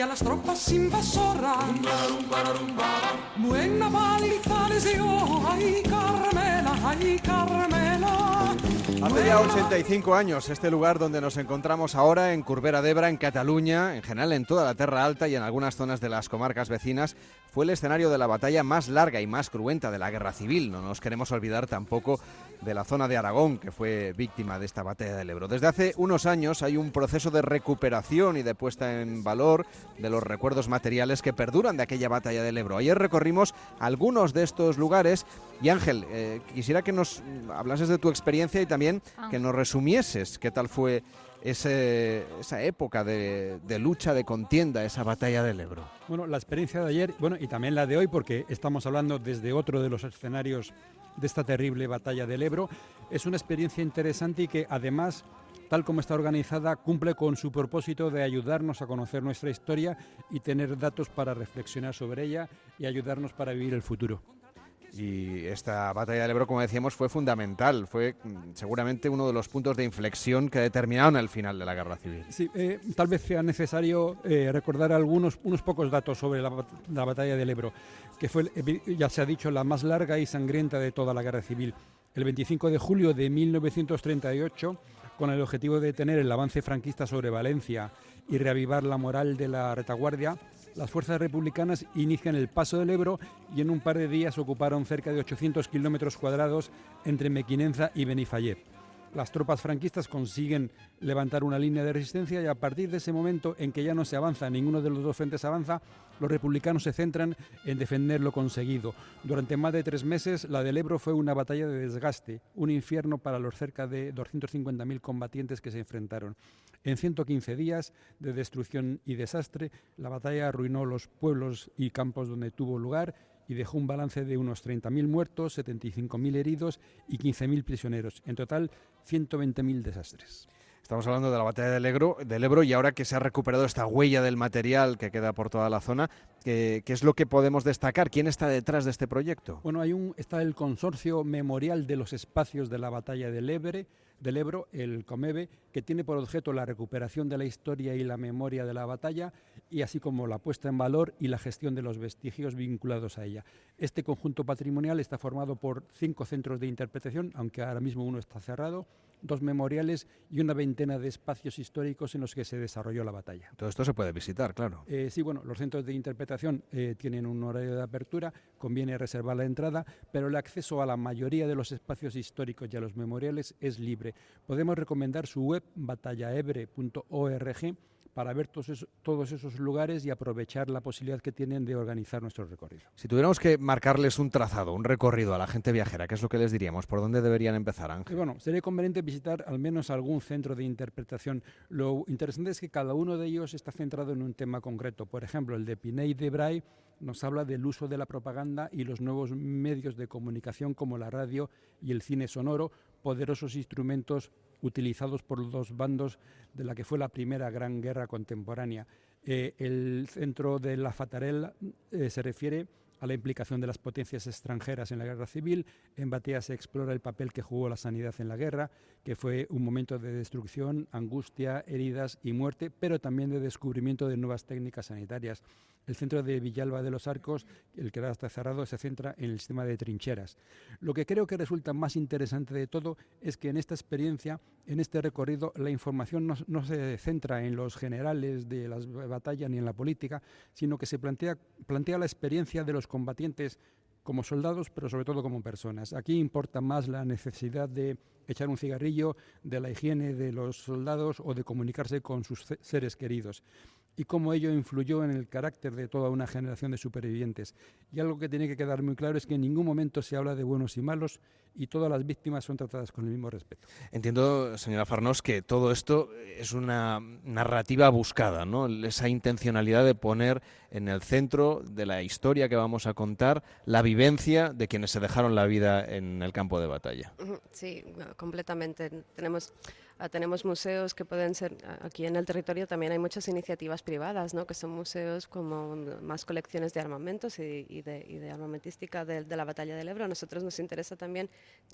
y a las tropas invasoras. Buena paliza les dio, ay Carmela, ay Carmela. Hace ya 85 años, este lugar donde nos encontramos ahora, en Curbera d'Ebra, en Cataluña, en general en toda la Tierra Alta y en algunas zonas de las comarcas vecinas, fue el escenario de la batalla más larga y más cruenta de la Guerra Civil. No nos queremos olvidar tampoco de la zona de Aragón, que fue víctima de esta batalla del Ebro. Desde hace unos años hay un proceso de recuperación y de puesta en valor de los recuerdos materiales que perduran de aquella batalla del Ebro. Ayer recorrimos algunos de estos lugares y Ángel, eh, quisiera que nos hablases de tu experiencia y también que nos resumieses qué tal fue esa época de, de, lucha, de contienda, esa batalla del Ebro? Bueno, la experiencia de ayer, bueno, y también la de hoy, porque estamos hablando desde otro de los escenarios de esta terrible batalla del Ebro. Es una experiencia interesante y que además, tal como está organizada, cumple con su propósito de ayudarnos a conocer nuestra historia y tener datos para reflexionar sobre ella y ayudarnos para vivir el futuro. Y esta batalla del Ebro, como decíamos, fue fundamental, fue mm, seguramente uno de los puntos de inflexión que determinaron el final de la guerra civil. Sí, eh, tal vez sea necesario eh, recordar algunos unos pocos datos sobre la, la, batalla del Ebro, que fue, eh, ya se ha dicho, la más larga y sangrienta de toda la guerra civil. El 25 de julio de 1938, con el objetivo de detener el avance franquista sobre Valencia y reavivar la moral de la retaguardia, las fuerzas republicanas inician el paso del Ebro y en un par de días ocuparon cerca de 800 kilómetros cuadrados entre Mequinenza y Benifayet. Las tropas franquistas consiguen levantar una línea de resistencia y a partir de ese momento en que ya no se avanza, ninguno de los dos frentes avanza, los republicanos se centran en defender lo conseguido. Durante más de tres meses, la del Ebro fue una batalla de desgaste, un infierno para los cerca de 250.000 combatientes que se enfrentaron. En 115 días de destrucción y desastre, la batalla arruinó los pueblos y campos donde tuvo lugar y dejó un balance de unos 30.000 muertos, 75.000 heridos y 15.000 prisioneros. En total, 120.000 desastres. Estamos hablando de la batalla del Ebro, del Ebro y ahora que se ha recuperado esta huella del material que queda por toda la zona, ¿qué, es lo que podemos destacar? ¿Quién está detrás de este proyecto? Bueno, hay un, está el Consorcio Memorial de los Espacios de la Batalla del Ebro, del Ebro, el COMEBE, que tiene por objeto la recuperación de la historia y la memoria de la batalla, y así como la puesta en valor y la gestión de los vestigios vinculados a ella. Este conjunto patrimonial está formado por cinco centros de interpretación, aunque ahora mismo uno está cerrado, dos memoriales y una veintena de espacios históricos en los que se desarrolló la batalla. Todo esto se puede visitar, claro. Eh, sí, bueno, los centros de interpretación eh, tienen un horario de apertura, conviene reservar la entrada, pero el acceso a la mayoría de los espacios históricos y a los memoriales es libre. Podemos recomendar su web batallaebre.org para ver todos esos, todos esos, lugares y aprovechar la posibilidad que tienen de organizar nuestro recorrido. Si tuviéramos que marcarles un trazado, un recorrido a la gente viajera, ¿qué es lo que les diríamos? ¿Por dónde deberían empezar, Ángel? Bueno, sería conveniente visitar al menos algún centro de interpretación. Lo interesante es que cada uno de ellos está centrado en un tema concreto. Por ejemplo, el de Piney de Bray nos habla del uso de la propaganda y los nuevos medios de comunicación como la radio y el cine sonoro, poderosos instrumentos utilizados por los dos bandos de la que fue la primera gran guerra contemporánea. Eh, el centro de la Fatarella eh, se refiere a la implicación de las potencias extranjeras en la guerra civil. En Batea se explora el papel que jugó la sanidad en la guerra, que fue un momento de destrucción, angustia, heridas y muerte, pero también de descubrimiento de nuevas técnicas sanitarias. El centro de Villalba de los Arcos, el que ahora está cerrado, se centra en el sistema de trincheras. Lo que creo que resulta más interesante de todo es que en esta experiencia, en este recorrido, la información no, se centra en los generales de las batallas ni en la política, sino que se plantea, plantea la experiencia de los combatientes como soldados, pero sobre todo como personas. Aquí importa más la necesidad de echar un cigarrillo, de la higiene de los soldados o de comunicarse con sus seres queridos y cómo ello influyó en el carácter de toda una generación de supervivientes. Y algo que tiene que quedar muy claro es que en ningún momento se habla de buenos y malos y todas las víctimas son tratadas con el mismo respeto. Entiendo, señora Farnós, que todo esto es una narrativa buscada, ¿no? Esa intencionalidad de poner en el centro de la historia que vamos a contar la vivencia de quienes se dejaron la vida en el campo de batalla. Sí, completamente. Tenemos tenemos museos que pueden ser, aquí en el territorio también hay muchas iniciativas privadas, ¿no? que son museos como más colecciones de armamentos y, de, armamentística de, la batalla del Ebro. A nosotros nos interesa también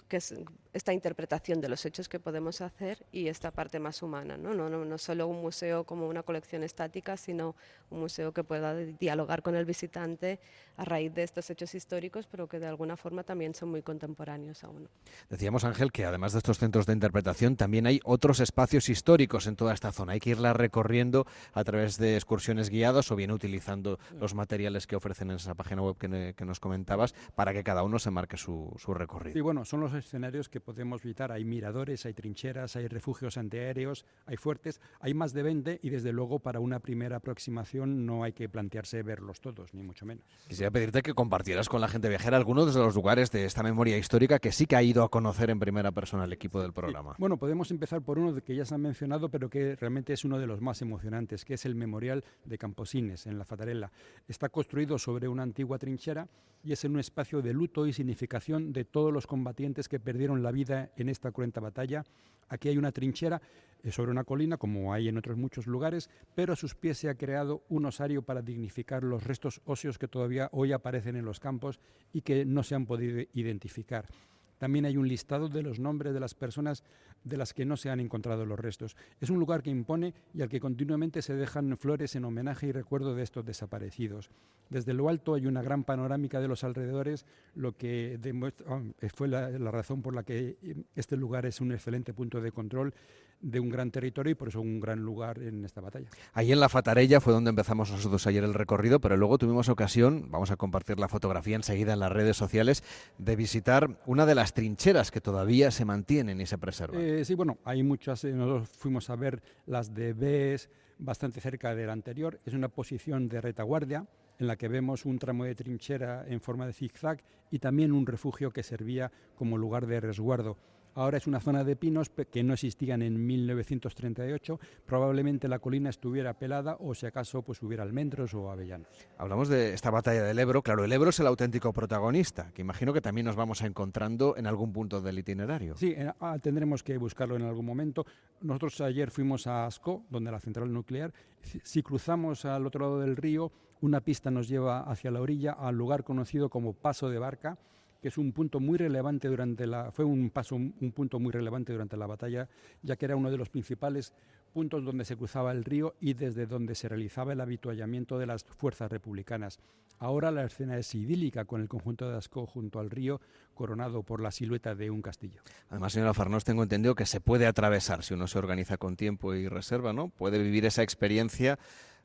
que es esta interpretación de los hechos que podemos hacer y esta parte más humana, ¿no? No, no, no solo un museo como una colección estática, sino un museo que pueda dialogar con el visitante a raíz de estos hechos históricos, pero que de alguna forma también son muy contemporáneos aún. Decíamos, Ángel, que además de estos centros de interpretación, también hay otros espacios históricos en toda esta zona. Hay que irla recorriendo a través de excursiones guiadas o bien utilizando los materiales que ofrecen en esa página web que, nos comentabas para que cada uno se marque su, recorrido. Y bueno, son los escenarios que podemos visitar. Hay miradores, hay trincheras, hay refugios antiaéreos, hay fuertes, hay más de 20 y desde luego para una primera aproximación no hay que plantearse verlos todos, ni mucho menos a pedirte que compartieras con la gente viajera algunos de los lugares de esta memoria histórica que sí que ha ido a conocer en primera persona el equipo del programa. Bueno, podemos empezar por uno que ya se ha mencionado, pero que realmente es uno de los más emocionantes, que es el Memorial de Camposines, en La Fatarella. Está construido sobre una antigua trinchera y es en un espacio de luto y significación de todos los combatientes que perdieron la vida en esta cruenta batalla. Aquí hay una trinchera eh, sobre una colina, como hay en otros muchos lugares, pero a sus pies se ha creado un osario para dignificar los restos óseos que todavía hoy aparecen en los campos y que no se han podido identificar. También hay un listado de los nombres de las personas de las que no se han encontrado los restos. Es un lugar que impone y al que continuamente se dejan flores en homenaje y recuerdo de estos desaparecidos. Desde lo alto hay una gran panorámica de los alrededores, lo que demuestra, ah, fue la, razón por la que eh, este lugar es un excelente punto de control de un gran territorio y por eso un gran lugar en esta batalla. Ahí en la Fatarella fue donde empezamos nosotros ayer el recorrido, pero luego tuvimos ocasión, vamos a compartir la fotografía enseguida en las redes sociales, de visitar una de las trincheras que todavía se mantienen y se preservan. Eh, sí, bueno, hay muchas, eh, nosotros fuimos a ver las de Bes, bastante cerca de la anterior, es una posición de retaguardia en la que vemos un tramo de trinchera en forma de zigzag y también un refugio que servía como lugar de resguardo. Ahora es una zona de pinos que no existían en 1938. Probablemente la colina estuviera pelada o si acaso pues hubiera almendros o avellanos. Hablamos de esta batalla del Ebro. Claro, el Ebro es el auténtico protagonista, que imagino que también nos vamos encontrando en algún punto del itinerario. Sí, ah, tendremos que buscarlo en algún momento. Nosotros ayer fuimos a Asco, donde la central nuclear. Si cruzamos al otro lado del río, una pista nos lleva hacia la orilla al lugar conocido como Paso de Barca que es un punto muy relevante durante la fue un paso un punto muy relevante durante la batalla, ya que era uno de los principales puntos donde se cruzaba el río y desde donde se realizaba el habituallamiento de las fuerzas republicanas. Ahora la escena es idílica con el conjunto de Ascó junto al río, coronado por la silueta de un castillo. Además, señora Farnós, tengo entendido que se puede atravesar si uno se organiza con tiempo y reserva, ¿no? Puede vivir esa experiencia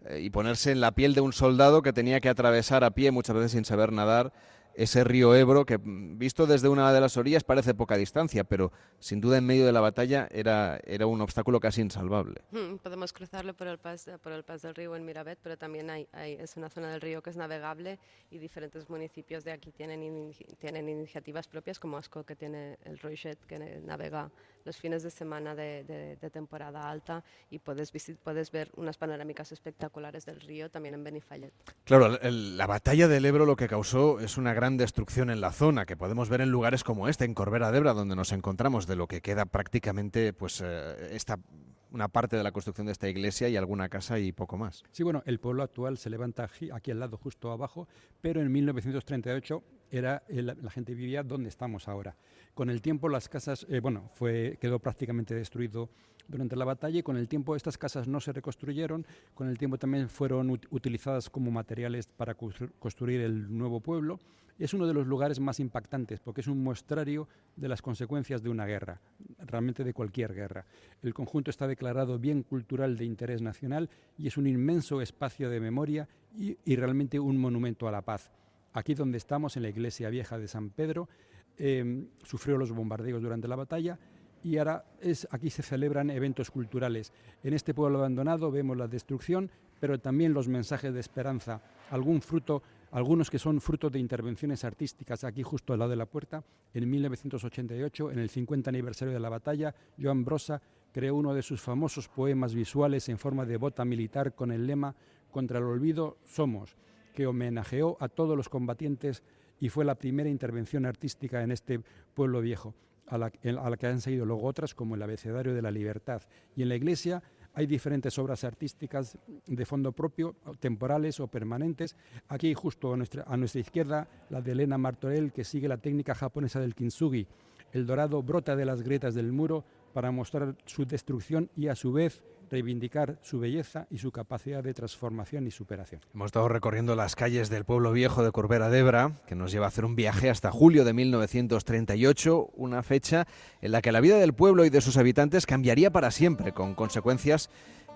eh, y ponerse en la piel de un soldado que tenía que atravesar a pie muchas veces sin saber nadar ese río Ebro, que mm, visto desde una de las orillas parece poca distancia, pero sin duda en medio de la batalla era, era un obstáculo casi insalvable. Hmm, podemos cruzarlo por el, pas, por el pas del río en Mirabet, pero también hay, es una zona del río que es navegable y diferentes municipios de aquí tienen, tienen iniciativas propias, como Asco, que tiene el Roichet, que navega los fines de semana de, temporada alta y puedes, puedes ver unas panorámicas espectaculares del río también en Benifallet. Claro, la batalla del Ebro lo que causó es una gran destrucción en la zona, que podemos ver en lugares como este, en Corbera de Ebra, donde nos encontramos, de lo que queda prácticamente pues eh, esta una parte de la construcción de esta iglesia y alguna casa y poco más. Sí, bueno, el pueblo actual se levanta aquí al lado, justo abajo, pero en 1938 era la gente vivía donde estamos ahora. Con el tiempo las casas, eh, bueno, fue, quedó prácticamente destruido durante la batalla y con el tiempo estas casas no se reconstruyeron, con el tiempo también fueron utilizadas como materiales para construir el nuevo pueblo. Es uno de los lugares más impactantes porque es un muestrario de las consecuencias de una guerra, realmente de cualquier guerra. El conjunto está declarado bien cultural de interés nacional y es un inmenso espacio de memoria y realmente un monumento a la paz. Aquí donde estamos, en la iglesia vieja de San Pedro, em, sufrió los bombardeos durante la batalla y ahora es, aquí se celebran eventos culturales. En este pueblo abandonado vemos la destrucción, pero también los mensajes de esperanza, algún fruto, algunos que son fruto de intervenciones artísticas. Aquí justo al lado de la puerta, en 1988, en el 50 aniversario de la batalla, Joan Brossa creó uno de sus famosos poemas visuales en forma de bota militar con el lema Contra el olvido somos que homenajeó a todos los combatientes y fue la primera intervención artística en este pueblo viejo. a la, que han seguido luego otras como el Abecedario de la Libertad. Y en la iglesia hay diferentes obras artísticas de fondo propio, temporales o permanentes. Aquí justo a nuestra, a nuestra izquierda la de Elena Martorell que sigue la técnica japonesa del kintsugi. El dorado brota de las grietas del muro para mostrar su destrucción y a su vez reivindicar su belleza y su capacidad de transformación y superación. Hemos estado recorriendo las calles del pueblo viejo de Corbera d'Ebra, que nos lleva a hacer un viaje hasta julio de 1938, una fecha en la que la vida del pueblo y de sus habitantes cambiaría para siempre, con consecuencias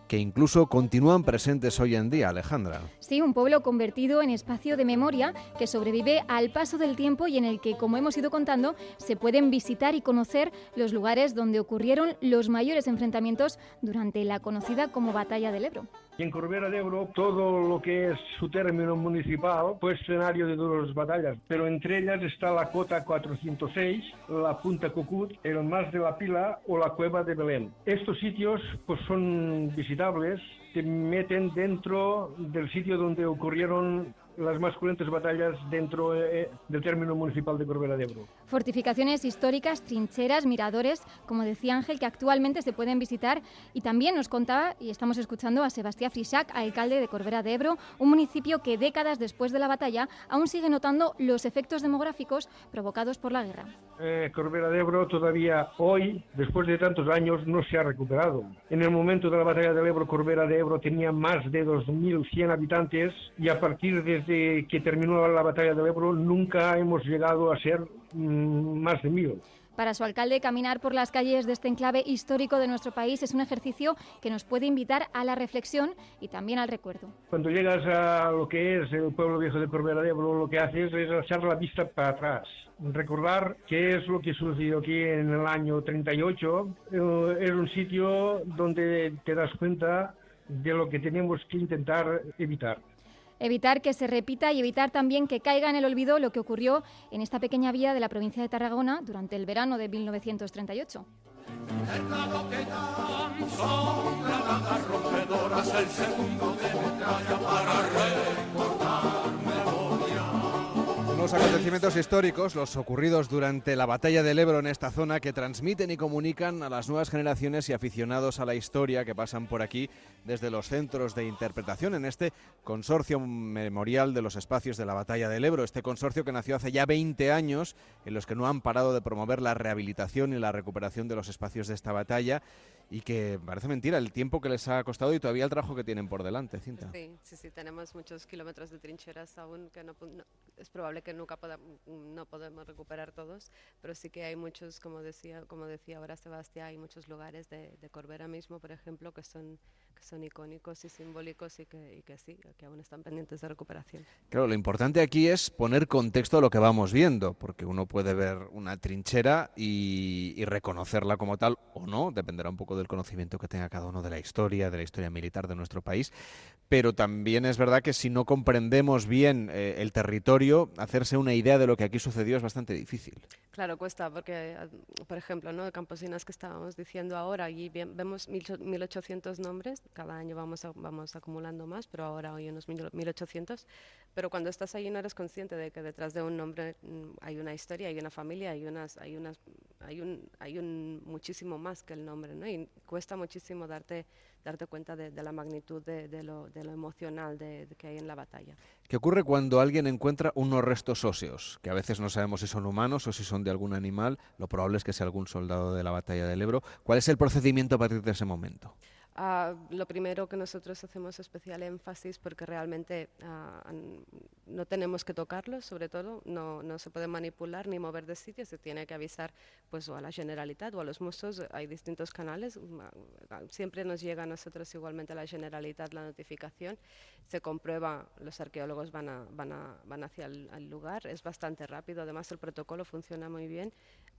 que incluso continúan presentes hoy en día, Alejandra. Sí, un pueblo convertido en espacio de memoria que sobrevive al paso del tiempo y en el que, como hemos ido contando, se pueden visitar y conocer los lugares donde ocurrieron los mayores enfrentamientos durante la conocida como Batalla del Ebro. Y en Corbera de Ebro, todo lo que es su término municipal fue escenario de duras batallas, pero entre ellas está la Cota 406, la Punta Cucut, el Mas de la Pila o la Cueva de Belén. Estos sitios pues, son visitables, te meten dentro del sitio donde ocurrieron las más cruentes batallas dentro eh, del término municipal de Corbera de Ebro. Fortificaciones históricas, trincheras, miradores, como decía Ángel, que actualmente se pueden visitar. Y también nos contaba, y estamos escuchando a Sebastián Frisac, alcalde de Corbera de Ebro, un municipio que décadas después de la batalla aún sigue notando los efectos demográficos provocados por la guerra. Eh, Corbera de Ebro todavía hoy, después de tantos años, no se ha recuperado. En el momento de la batalla del Ebro, Corbera de Ebro tenía más de 2.100 habitantes y a partir desde que terminó la batalla del Ebro nunca hemos llegado a ser mm, más de mil. Para su alcalde, caminar por las calles de este enclave histórico de nuestro país es un ejercicio que nos puede invitar a la reflexión y también al recuerdo. Cuando llegas a lo que es el pueblo viejo de Corbera de Ebro, lo que haces es echar la vista para atrás, recordar qué es lo que sucedió aquí en el año 38. Eh, es un sitio donde te das cuenta de lo que tenemos que intentar evitar evitar que se repita y evitar también que caiga en el olvido lo que ocurrió en esta pequeña vía de la provincia de Tarragona durante el verano de 1938. Los acontecimientos históricos, los ocurridos durante la batalla del Ebro en esta zona, que transmiten y comunican a las nuevas generaciones y aficionados a la historia que pasan por aquí desde los centros de interpretación en este consorcio memorial de los espacios de la batalla del Ebro. Este consorcio que nació hace ya 20 años, en los que no han parado de promover la rehabilitación y la recuperación de los espacios de esta batalla y que parece mentira el tiempo que les ha costado y todavía el trabajo que tienen por delante, Cinta. Sí, sí, sí, tenemos muchos kilómetros de trincheras aún que no, es probable que nunca no podemos recuperar todos, pero sí que hay muchos, como decía, como decía ahora Sebastián, hay muchos lugares de, de Corbera mismo, por ejemplo, que son que son icónicos y simbólicos y que, y que sí, que aún están pendientes de recuperación. Claro, lo importante aquí es poner contexto a lo que vamos viendo, porque uno puede ver una trinchera y, y, reconocerla como tal o no, dependerá un poco del conocimiento que tenga cada uno de la historia, de la historia militar de nuestro país, pero también es verdad que si no comprendemos bien eh, el territorio, hacerse una idea de lo que aquí sucedió es bastante difícil. Claro, cuesta, porque, por ejemplo, ¿no? Campesinas que estábamos diciendo ahora, y vemos 1800 nombres, cada año vamos, vamos acumulando más, pero ahora hoy unos 1800. Pero cuando estás ahí no eres consciente de que detrás de un nombre mm, hay una historia, hay una familia, hay, unas, hay, unas, hay, un, hay un muchísimo más que el nombre, ¿no? Y cuesta muchísimo darte, darte cuenta de, de la magnitud de, de, lo, de lo emocional de, que hay en la batalla. ¿Qué ocurre cuando alguien encuentra unos restos óseos? Que a veces no sabemos si son humanos o si son de algún animal. Lo probable es que sea algún soldado de la batalla del Ebro. ¿Cuál es el procedimiento a partir de ese momento? Uh, lo primero que nosotros hacemos especial énfasis porque realmente uh, no tenemos que tocarlos, sobre todo, no, no, se puede manipular ni mover de sitio, se tiene que avisar pues o a la Generalitat o a los musos, hay distintos canales, siempre nos llega a nosotros igualmente a la Generalitat la notificación, se comprueba, los arqueólogos van, a, van, a, van hacia el, el, lugar, es bastante rápido, además el protocolo funciona muy bien,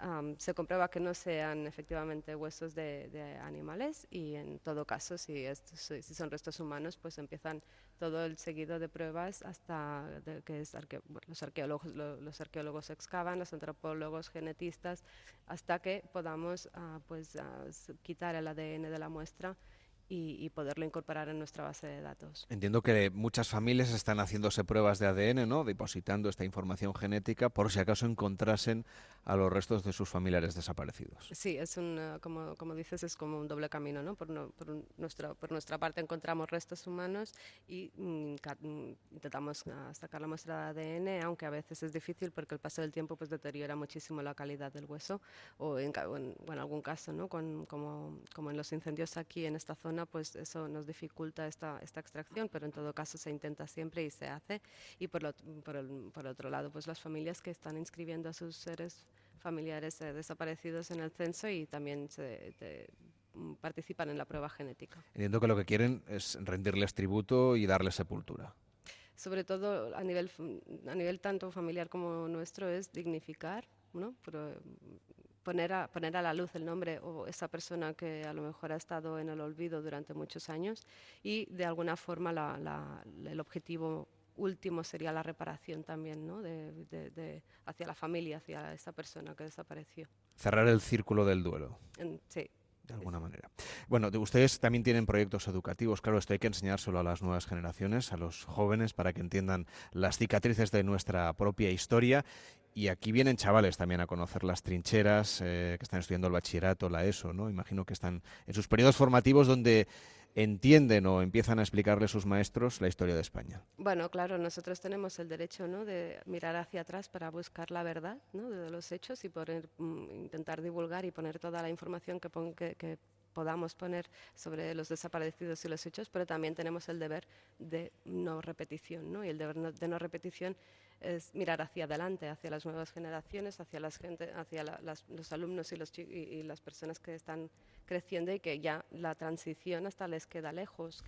um, se comprueba que no sean efectivamente huesos de, de animales y en todo caso, si, si, son restos humanos, pues empiezan todo el seguido de pruebas hasta que es arque, los, arqueólogos, lo, los arqueólogos excavan, los antropólogos, genetistas, hasta que podamos uh, pues, uh, quitar el ADN de la muestra y, poderlo incorporar en nuestra base de datos. Entiendo que muchas familias están haciéndose pruebas de ADN, ¿no? depositando esta información genética por si acaso encontrasen a los restos de sus familiares desaparecidos. Sí, es un, eh, como, como dices, es como un doble camino. ¿no? Por, nuestra, por nuestra parte encontramos restos humanos y mm, mm, intentamos ah, sacar la muestra de ADN, aunque a veces es difícil porque el paso del tiempo pues, deteriora muchísimo la calidad del hueso o en, en, algún caso, ¿no? Con, como, como en los incendios aquí en esta zona pues eso nos dificulta esta, esta extracción, pero en todo caso se intenta siempre y se hace. Y por, por, el, por otro lado, pues las familias que están inscribiendo a sus seres familiares eh, desaparecidos en el censo y también se, mm, participan en la prueba genética. Entiendo que lo que quieren es rendirles tributo y darles sepultura sobre todo a nivel, a nivel tanto familiar como nuestro, es dignificar, ¿no? Poner a, poner a la luz el nombre o esa persona que a lo mejor ha estado en el olvido durante muchos años y de alguna forma el objetivo último sería la reparación también ¿no? de, hacia la familia, hacia esa persona que desapareció. Cerrar el círculo del duelo. sí, de alguna manera. Bueno, ustedes también tienen proyectos educativos. Claro, esto hay que enseñárselo a las nuevas generaciones, a los jóvenes, para que entiendan las cicatrices de nuestra propia historia. Y aquí vienen chavales también a conocer las trincheras, eh, que están estudiando el bachillerato, la ESO, ¿no? Imagino que están en sus periodos formativos donde entienden o empiezan a explicarle sus maestros la historia de España. Bueno, claro, nosotros tenemos el derecho ¿no? de mirar hacia atrás para buscar la verdad ¿no? de los hechos y poder, mm, intentar divulgar y poner toda la información que, que, podamos poner sobre los desaparecidos y los hechos, pero también tenemos el deber de no repetición, ¿no? Y el deber de no repetición es mirar hacia adelante, hacia las nuevas generaciones, hacia, las gente, hacia los alumnos y, los, y, las personas que están creciendo y que ya la transición hasta les queda lejos.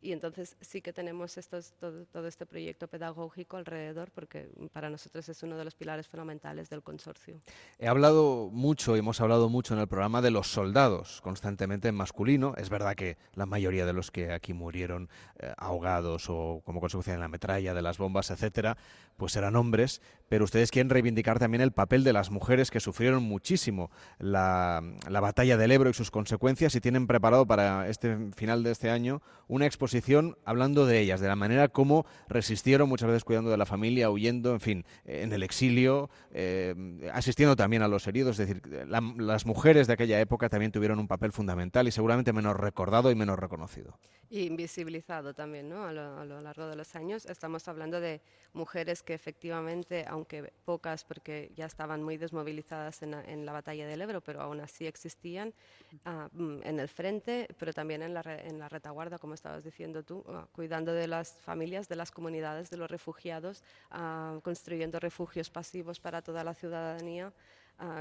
Y entonces sí que tenemos estos, todo, todo, este proyecto pedagógico alrededor porque para nosotros es uno de los pilares fundamentales del consorcio. He hablado mucho, hemos hablado mucho en el programa de los soldados, constantemente en masculino. Es verdad que la mayoría de los que aquí murieron eh, ahogados o como consecuencia de la metralla, de las bombas, etcétera, pues eran hombres, pero ustedes quieren reivindicar también el papel de las mujeres que sufrieron muchísimo la, la batalla del Ebro y sus consecuencias y tienen preparado para este final de este año una exposición hablando de ellas, de la manera como resistieron, muchas veces cuidando de la familia, huyendo, en fin, en el exilio, eh, asistiendo también a los heridos. Es decir, las mujeres de aquella época también tuvieron un papel fundamental y seguramente menos recordado y menos reconocido. Y invisibilizado también, ¿no? A lo, a lo largo de los años estamos hablando de mujeres que efectivamente, aunque pocas, porque ya estaban muy desmovilizadas en, en la batalla del Ebro, pero aún así existían Ah, en el frente, pero también en la, en la retaguarda, como estabas diciendo tú, ah, cuidando de las familias, de las comunidades, de los refugiados, ah, construyendo refugios pasivos para toda la ciudadanía.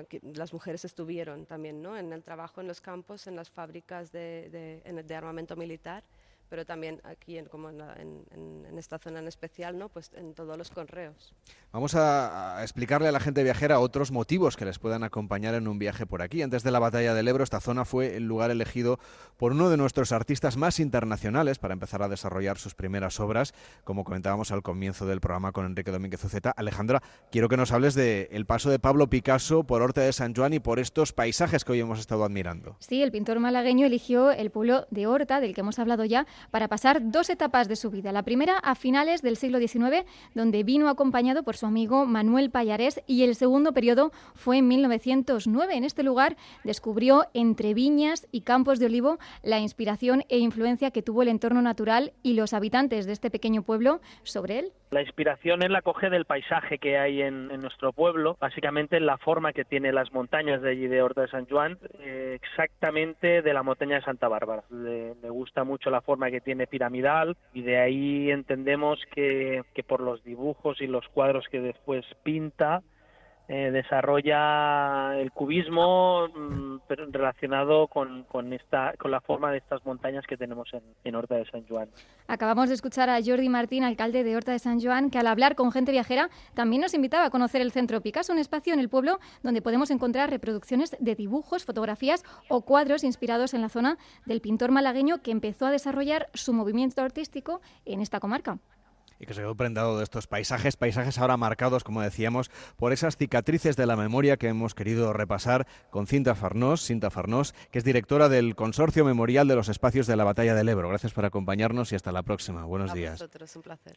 que las mujeres estuvieron también ¿no? en el trabajo en los campos, en las fábricas de, de, de armamento militar pero también aquí, en, como en, en, esta zona en especial, ¿no? pues en todos los correos. Vamos a, explicarle a la gente viajera otros motivos que les puedan acompañar en un viaje por aquí. Antes de la batalla del Ebro, esta zona fue el lugar elegido por uno de nuestros artistas más internacionales para empezar a desarrollar sus primeras obras, como comentábamos al comienzo del programa con Enrique Domínguez Uceta. Alejandra, quiero que nos hables del el paso de Pablo Picasso por Horta de San Juan y por estos paisajes que hoy hemos estado admirando. Sí, el pintor malagueño eligió el pueblo de Horta, del que hemos hablado ya, para pasar dos etapas de su vida. La primera a finales del siglo XIX, donde vino acompañado por su amigo Manuel Payarés, y el segundo periodo fue en 1909. En este lugar descubrió entre viñas y campos de olivo la inspiración e influencia que tuvo el entorno natural y los habitantes de este pequeño pueblo sobre él. La inspiración es la coge del paisaje que hay en, nuestro pueblo, básicamente la forma que tiene las montañas de allí de Horta de San Juan, eh, exactamente de la montaña de Santa Bárbara. Le, gusta mucho la forma que tiene piramidal y de ahí entendemos que, que por los dibujos y los cuadros que después pinta, eh, desarrolla el cubismo mm, relacionado con, con, esta, con la forma de estas montañas que tenemos en, en, Horta de San Juan. Acabamos de escuchar a Jordi Martín, alcalde de Horta de San Juan, que al hablar con gente viajera también nos invitaba a conocer el Centro Picasso, un espacio en el pueblo donde podemos encontrar reproducciones de dibujos, fotografías o cuadros inspirados en la zona del pintor malagueño que empezó a desarrollar su movimiento artístico en esta comarca. Y que se quedó prendado de estos paisajes, paisajes ahora marcados, como decíamos, por esas cicatrices de la memoria que hemos querido repasar con Cinta Farnós, Cinta Farnós, que es directora del Consorcio Memorial de los Espacios de la Batalla del Ebro. Gracias por acompañarnos y hasta la próxima. Buenos A días. vosotros, un placer.